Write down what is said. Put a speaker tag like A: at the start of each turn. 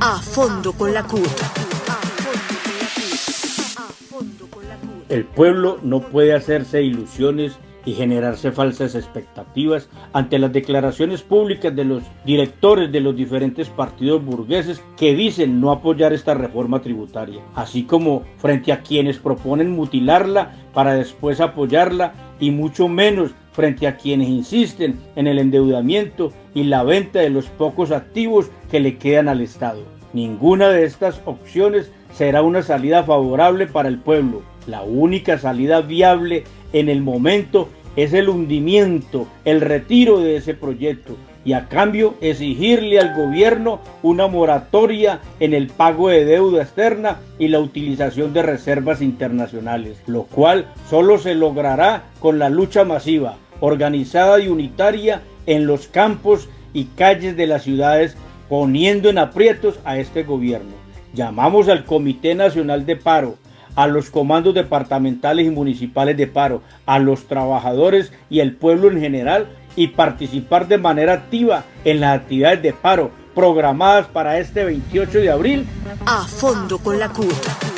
A: A fondo con la CUT.
B: El pueblo no puede hacerse ilusiones y generarse falsas expectativas ante las declaraciones públicas de los directores de los diferentes partidos burgueses que dicen no apoyar esta reforma tributaria, así como frente a quienes proponen mutilarla para después apoyarla y mucho menos frente a quienes insisten en el endeudamiento y la venta de los pocos activos que le quedan al Estado. Ninguna de estas opciones será una salida favorable para el pueblo. La única salida viable en el momento es el hundimiento, el retiro de ese proyecto y a cambio exigirle al gobierno una moratoria en el pago de deuda externa y la utilización de reservas internacionales, lo cual solo se logrará con la lucha masiva, organizada y unitaria en los campos y calles de las ciudades, poniendo en aprietos a este gobierno. Llamamos al Comité Nacional de Paro, a los comandos departamentales y municipales de paro, a los trabajadores y el pueblo en general y participar de manera activa en las actividades de paro programadas para este 28 de abril.
A: A fondo con la CUT.